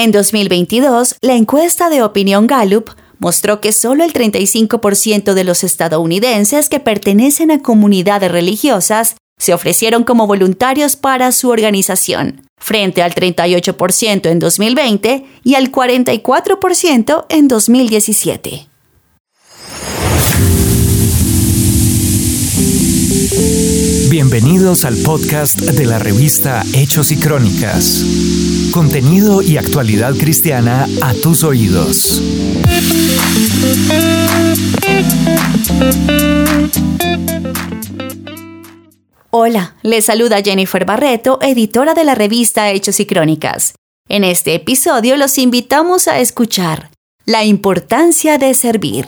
En 2022, la encuesta de opinión Gallup mostró que solo el 35% de los estadounidenses que pertenecen a comunidades religiosas se ofrecieron como voluntarios para su organización, frente al 38% en 2020 y al 44% en 2017. Bienvenidos al podcast de la revista Hechos y Crónicas. Contenido y actualidad cristiana a tus oídos. Hola, les saluda Jennifer Barreto, editora de la revista Hechos y Crónicas. En este episodio los invitamos a escuchar La importancia de servir.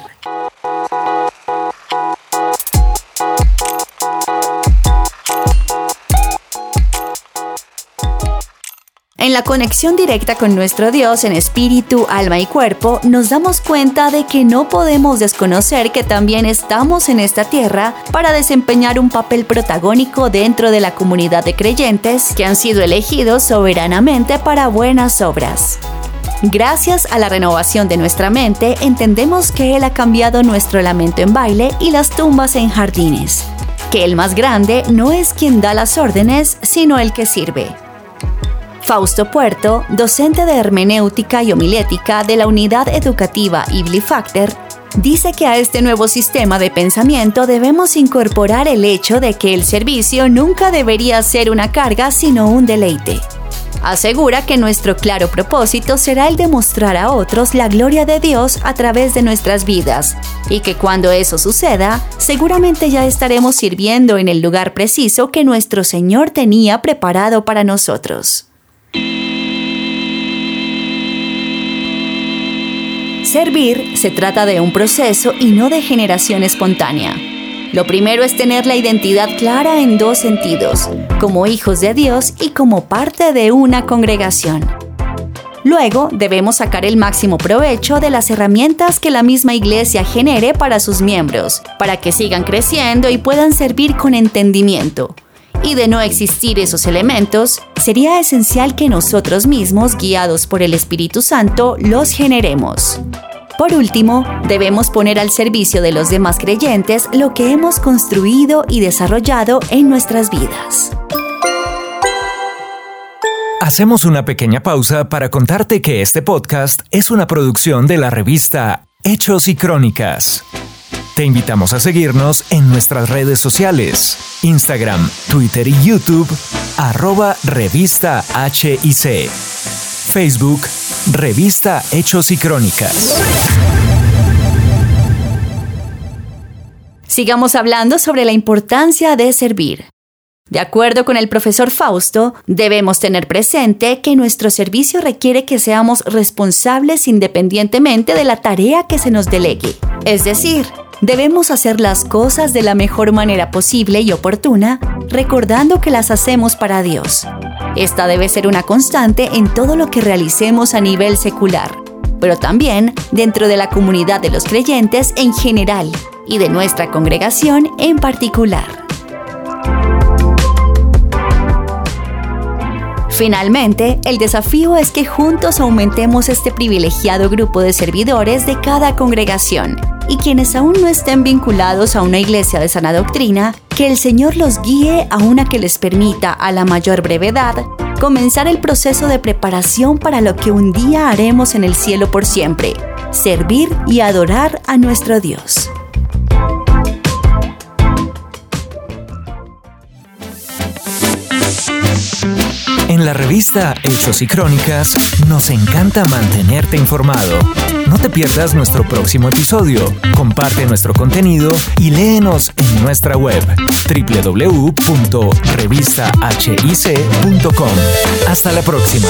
En la conexión directa con nuestro Dios en espíritu, alma y cuerpo, nos damos cuenta de que no podemos desconocer que también estamos en esta tierra para desempeñar un papel protagónico dentro de la comunidad de creyentes que han sido elegidos soberanamente para buenas obras. Gracias a la renovación de nuestra mente, entendemos que Él ha cambiado nuestro lamento en baile y las tumbas en jardines. Que el más grande no es quien da las órdenes, sino el que sirve. Fausto Puerto, docente de hermenéutica y homilética de la Unidad Educativa Factor, dice que a este nuevo sistema de pensamiento debemos incorporar el hecho de que el servicio nunca debería ser una carga sino un deleite. Asegura que nuestro claro propósito será el de mostrar a otros la gloria de Dios a través de nuestras vidas, y que cuando eso suceda, seguramente ya estaremos sirviendo en el lugar preciso que nuestro Señor tenía preparado para nosotros. Servir se trata de un proceso y no de generación espontánea. Lo primero es tener la identidad clara en dos sentidos, como hijos de Dios y como parte de una congregación. Luego debemos sacar el máximo provecho de las herramientas que la misma iglesia genere para sus miembros, para que sigan creciendo y puedan servir con entendimiento, y de no existir esos elementos, sería esencial que nosotros mismos, guiados por el Espíritu Santo, los generemos. Por último, debemos poner al servicio de los demás creyentes lo que hemos construido y desarrollado en nuestras vidas. Hacemos una pequeña pausa para contarte que este podcast es una producción de la revista Hechos y Crónicas. Te invitamos a seguirnos en nuestras redes sociales, Instagram, Twitter y YouTube, arroba revista HIC. Facebook, Revista Hechos y Crónicas. Sigamos hablando sobre la importancia de servir. De acuerdo con el profesor Fausto, debemos tener presente que nuestro servicio requiere que seamos responsables independientemente de la tarea que se nos delegue. Es decir, debemos hacer las cosas de la mejor manera posible y oportuna, recordando que las hacemos para Dios. Esta debe ser una constante en todo lo que realicemos a nivel secular, pero también dentro de la comunidad de los creyentes en general y de nuestra congregación en particular. Finalmente, el desafío es que juntos aumentemos este privilegiado grupo de servidores de cada congregación y quienes aún no estén vinculados a una iglesia de sana doctrina, que el Señor los guíe a una que les permita a la mayor brevedad comenzar el proceso de preparación para lo que un día haremos en el cielo por siempre, servir y adorar a nuestro Dios. En la revista Hechos y Crónicas nos encanta mantenerte informado. No te pierdas nuestro próximo episodio. Comparte nuestro contenido y léenos en nuestra web www.revistahic.com. Hasta la próxima.